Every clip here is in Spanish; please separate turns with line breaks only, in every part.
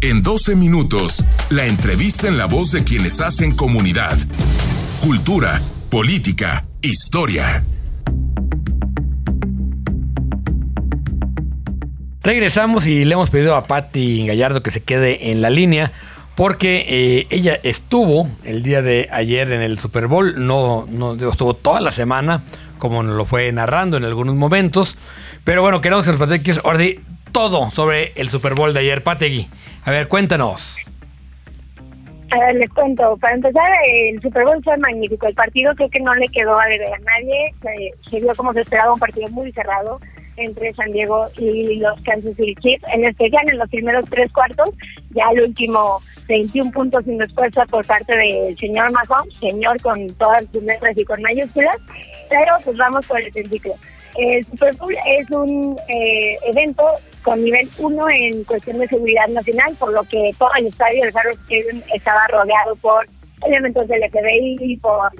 En 12 minutos, la entrevista en la voz de quienes hacen comunidad. Cultura, política, historia.
Regresamos y le hemos pedido a Patti Gallardo que se quede en la línea porque eh, ella estuvo el día de ayer en el Super Bowl, no, estuvo toda la semana, como nos lo fue narrando en algunos momentos. Pero bueno, queremos que nos platiques ahora todo sobre el Super Bowl de ayer. Pategui, a ver, cuéntanos.
A ver, les cuento. Para empezar, el Super Bowl fue magnífico. El partido creo que no le quedó a deber a nadie. Se, se vio como se esperaba un partido muy cerrado entre San Diego y los Kansas City Chiefs, en especial en los primeros tres cuartos, ya el último 21 puntos sin respuesta por parte del señor Mahomes, señor con todas sus letras y con mayúsculas, pero pues vamos por el principio. El Super Bowl es un eh, evento con nivel 1 en cuestión de seguridad nacional, por lo que todo el estadio de Farrow estaba rodeado por elementos del FBI, por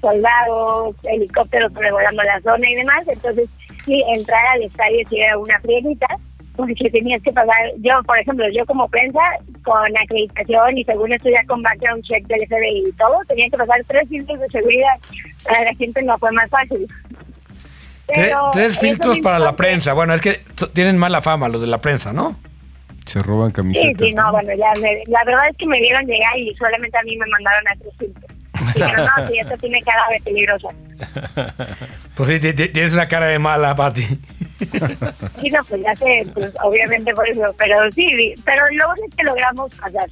soldados, helicópteros sobrevolando la zona y demás. Entonces, sí, entrar al estadio sí era una priorita, porque tenías que pagar, yo, por ejemplo, yo como prensa, con acreditación y según esto ya con background check del FBI y todo, tenía que pasar tres filtros de seguridad. Para la gente no fue más fácil.
tres filtros para la prensa. Bueno, es que tienen mala fama los de la prensa, ¿no?
Se roban camisetas.
Sí, sí, no, bueno, ya la verdad es que me vieron llegar y solamente a mí me mandaron a tres filtros. Pero no, sí, esto tiene cara de peligrosa.
Pues sí, tienes una cara de mala, Pati.
Sí, no, pues ya sé, pues obviamente por eso, pero sí, pero luego es que logramos pasar.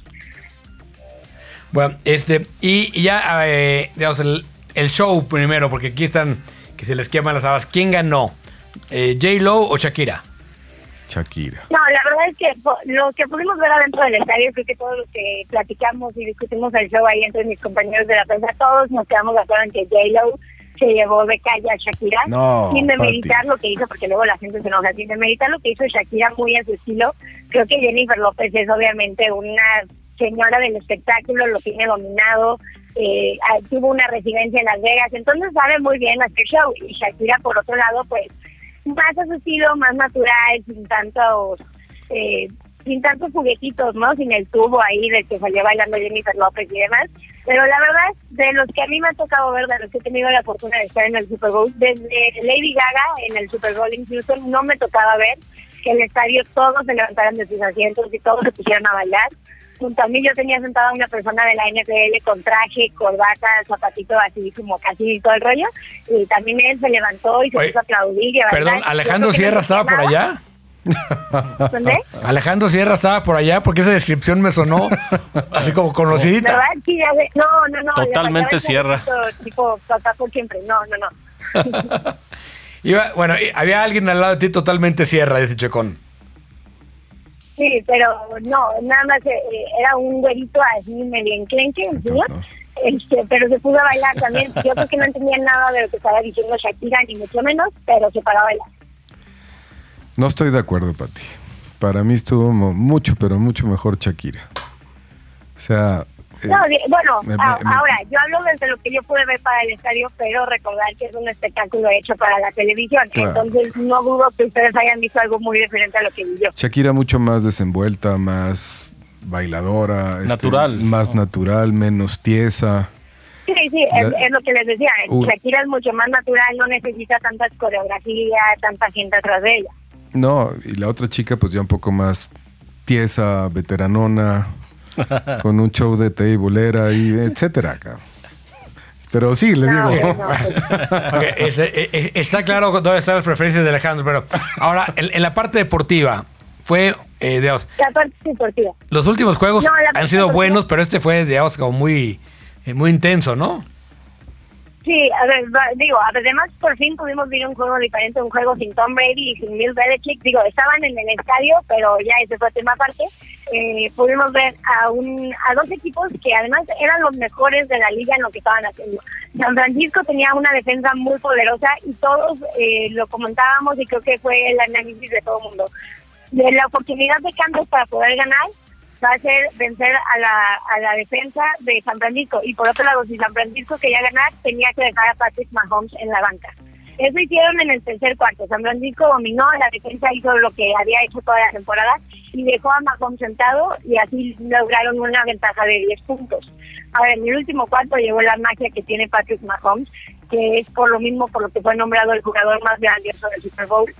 Bueno, este, y, ya, eh, digamos, el, el, show primero, porque aquí están, que se les queman las habas. ¿Quién ganó? Eh, ¿J-Lo o Shakira?
Shakira.
No, la verdad es que lo que pudimos ver adentro del estadio, creo que todo lo que platicamos y discutimos el show ahí entre mis compañeros de la prensa, todos nos quedamos de acuerdo en que J-Lo se llevó de calle a Shakira
no,
sin demeritar lo que hizo, porque luego la gente se enoja, sin demeritar lo que hizo Shakira muy a su estilo. Creo que Jennifer López es obviamente una señora del espectáculo, lo tiene dominado, eh, ah, tuvo una residencia en Las Vegas, entonces sabe muy bien hacer show. Y Shakira, por otro lado, pues más a su estilo, más natural, sin tantos, eh, sin tantos juguetitos, ¿no? Sin el tubo ahí del que salió bailando Jennifer López y demás. Pero la verdad, de los que a mí me ha tocado ver, de los que he tenido la fortuna de estar en el Super Bowl, desde Lady Gaga en el Super Bowl incluso no me tocaba ver que el estadio todos se levantaran de sus asientos y todos se pusieran a bailar junto a mí yo tenía sentada una persona de la NFL con traje, corbata, zapatito así como casi todo el rollo. Y también él se levantó y se puso a aplaudir. Y a
perdón, ¿Alejandro Sierra estaba por allá?
¿Dónde?
Alejandro Sierra estaba por allá porque esa descripción me sonó así como conocidita.
no, no, no.
Totalmente Sierra.
Tipo, por siempre. No, no, no.
bueno, había alguien al lado de ti totalmente Sierra, dice Checón.
Sí, pero no, nada más eh, era un güerito así medio enclenque, ¿sí? Este, pero se pudo bailar también. Yo creo que no entendía nada de lo que estaba diciendo Shakira, ni mucho menos, pero se paró a bailar.
No estoy de acuerdo, Pati. Para mí estuvo mucho, pero mucho mejor Shakira. O sea,
no, bueno, ahora, yo hablo desde lo que yo pude ver para el estadio, pero recordar que es un espectáculo hecho para la televisión. Entonces, no dudo que ustedes hayan visto algo muy diferente a lo que vi yo.
Shakira mucho más desenvuelta, más bailadora.
Este, natural.
más natural, menos tiesa.
Sí, sí, es, lo que les decía. Shakira es mucho más natural, no necesita tantas coreografías, tanta gente atrás de ella.
No, y la otra chica pues ya un poco más tiesa, veteranona, con un show de teibolera y etcétera. Pero sí, le digo.
Pues. Eh, eh, está claro dónde están las preferencias de Alejandro, pero ahora, en, la parte deportiva, fue eh, de
La parte deportiva.
Los últimos juegos han sido buenos, pero este fue de como muy, eh, muy intenso, ¿no?
Sí, a ver, digo, además por fin pudimos ver un juego diferente, un juego sin Tom Brady y sin Bill Belichick. Digo, estaban en el estadio, pero ya ese fue tema aparte. Eh, pudimos ver a, un, a dos equipos que además eran los mejores de la liga en lo que estaban haciendo. San Francisco tenía una defensa muy poderosa y todos eh, lo comentábamos y creo que fue el análisis de todo el mundo. De la oportunidad de cambios para poder ganar, va a ser vencer a la, a la defensa de San Francisco. Y por otro lado, si San Francisco quería ganar, tenía que dejar a Patrick Mahomes en la banca. Eso hicieron en el tercer cuarto. San Francisco dominó, la defensa hizo lo que había hecho toda la temporada y dejó a Mahomes sentado y así lograron una ventaja de 10 puntos. Ahora, en el último cuarto llegó la magia que tiene Patrick Mahomes, que es por lo mismo por lo que fue nombrado el jugador más grandioso del Super Bowl.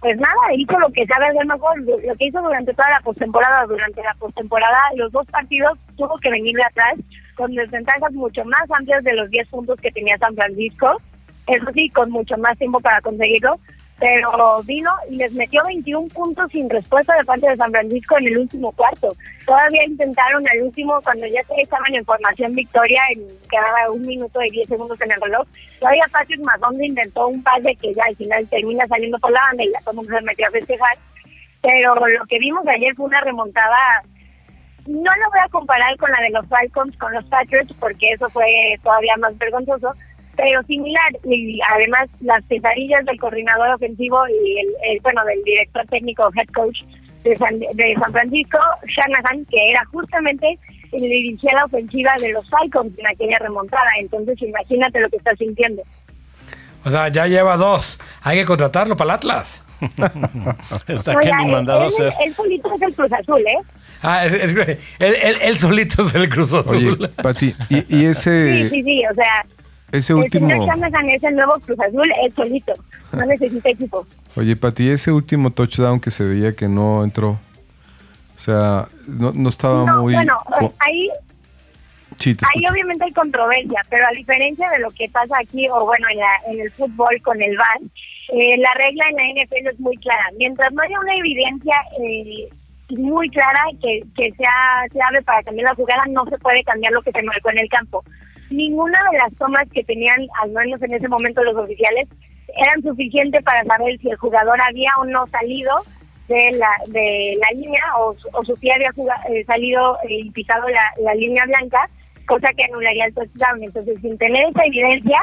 Pues nada, hizo lo que sabe hacer mejor, lo que hizo durante toda la postemporada. Durante la postemporada, los dos partidos tuvo que venir de atrás con desventajas mucho más amplias de los 10 puntos que tenía San Francisco. Eso sí, con mucho más tiempo para conseguirlo, pero vino y les metió 21 puntos sin respuesta de parte de San Francisco en el último cuarto. Todavía intentaron al último, cuando ya estaban en formación victoria, en quedaba un minuto y 10 segundos en el reloj, todavía Patrick Mahomes intentó un pase que ya al final termina saliendo por la banda y ya todo se metió a festejar. Pero lo que vimos ayer fue una remontada no lo voy a comparar con la de los Falcons, con los Patriots, porque eso fue todavía más vergonzoso, pero similar. Y además, las pesadillas del coordinador ofensivo y el, bueno, del director técnico, head coach de San, de San Francisco, Shanahan, que era justamente el dirigía la ofensiva de los Falcons en aquella remontada. Entonces, imagínate lo que está sintiendo.
O sea, ya lleva dos. Hay que contratarlo para el Atlas.
está que ni mandado hacer.
Él solito es el Cruz Azul, ¿eh?
Ah, es, él, solito es el Cruz Azul.
Oye, Pati, y, y ese...
Sí, sí, sí, o sea...
Ese último...
El señor es el nuevo Cruz Azul, él solito. No necesita equipo.
Oye, Pati, ese último touchdown que se veía que no entró... O sea, no, no estaba
no,
muy...
Bueno, ahí... ahí obviamente hay controversia, pero a diferencia de lo que pasa aquí, o bueno, en, la, en el fútbol con el VAR, eh, la regla en la NFL es muy clara. Mientras no haya una evidencia eh, muy clara que, que sea clave para cambiar la jugada, no se puede cambiar lo que se marcó en el campo. Ninguna de las tomas que tenían, al menos en ese momento los oficiales, eran suficientes para saber si el jugador había o no salido de la de la línea o, o su pie había eh, salido y pisado la, línea blanca, cosa que anularía el touchdown. Entonces, sin tener esa evidencia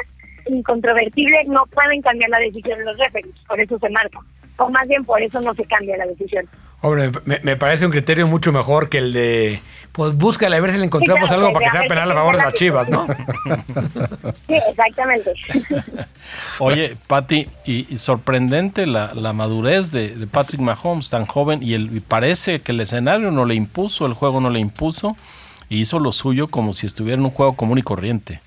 incontrovertible, no pueden cambiar la decisión de los referees, por eso se marca. O más bien, por eso no se cambia la decisión.
Hombre, me, parece un criterio mucho mejor que el de, pues búscale a ver si le encontramos algo para que sea penal a favor de las chivas, ¿no?
Sí, exactamente.
Oye, Patti, y, sorprendente la, la madurez de, Patrick Mahomes, tan joven, y, el, y parece que el escenario no le impuso, el juego no le impuso, y hizo lo suyo como si estuviera en un juego común y corriente.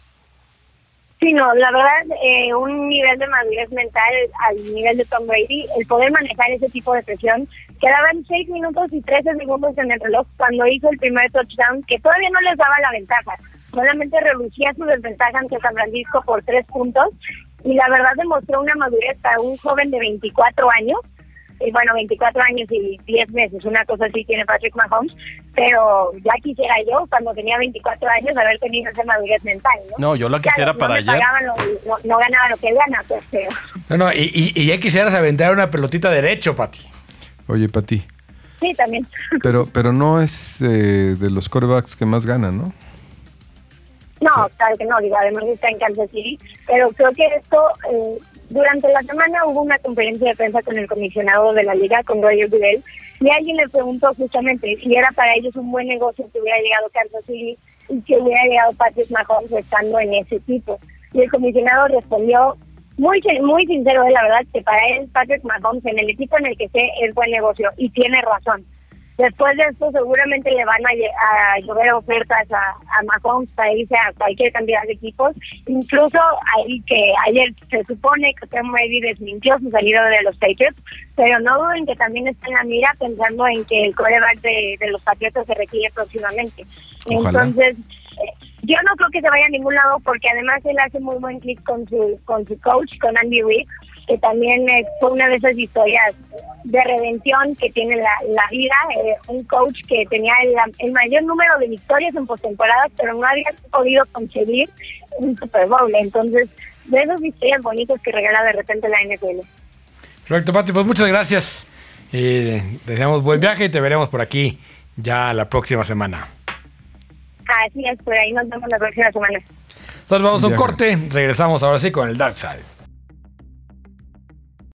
Sí, no, la verdad, eh, un nivel de madurez mental al nivel de Tom Brady, el poder manejar ese tipo de presión. Quedaban 6 minutos y 13 segundos en el reloj cuando hizo el primer touchdown, que todavía no les daba la ventaja, solamente reducía su desventaja ante San Francisco por 3 puntos. Y la verdad demostró una madurez para un joven de 24 años y bueno, 24 años y 10 meses, una cosa así tiene Patrick Mahomes, pero ya quisiera yo, cuando tenía 24 años, haber tenido esa madurez mental, ¿no?
No, yo la quisiera para allá.
no, ganaba lo que gana, pues, pero...
No, no, y, y, ya quisieras aventar una pelotita derecho, Pati.
Oye, Pati.
Sí, también.
Pero, pero no es eh, de los corebacks que más ganan, ¿no?
No, claro que no, digo, además está en Kansas City, pero creo que esto eh, durante la semana hubo una conferencia de prensa con el comisionado de la liga, con Roger Goodell, y alguien le preguntó justamente si era para ellos un buen negocio que hubiera llegado Kansas City y que hubiera llegado Patrick Mahomes estando en ese equipo. Y el comisionado respondió muy muy sincero, la verdad, que para él Patrick Mahomes en el equipo en el que esté es buen negocio y tiene razón. Después de esto seguramente le van a, llover ofertas a, a Mahomes para irse a cualquier cantidad de equipos. Incluso ahí que ayer se supone que Tom Brady desmintió su salida de los Patriots, pero no duden que también está en la mira pensando en que el coreback de, los Patriots se retire próximamente. Entonces, eh, yo no creo que se vaya a ningún lado porque además él hace muy buen clic con su, con su coach, con Andy Reid que también fue una de esas historias de redención que tiene la, la vida, eh, un coach que tenía el, mayor número de victorias en postemporadas, pero no había podido conseguir un Super Bowl. Entonces, de esas historias bonitas que regala de repente la NFL.
Perfecto, Pati, pues muchas gracias. Eh, deseamos buen viaje y te veremos por aquí ya la próxima semana.
Así es, por ahí nos vemos la próxima semana.
Entonces vamos a un corte, regresamos ahora sí con el Dark Side.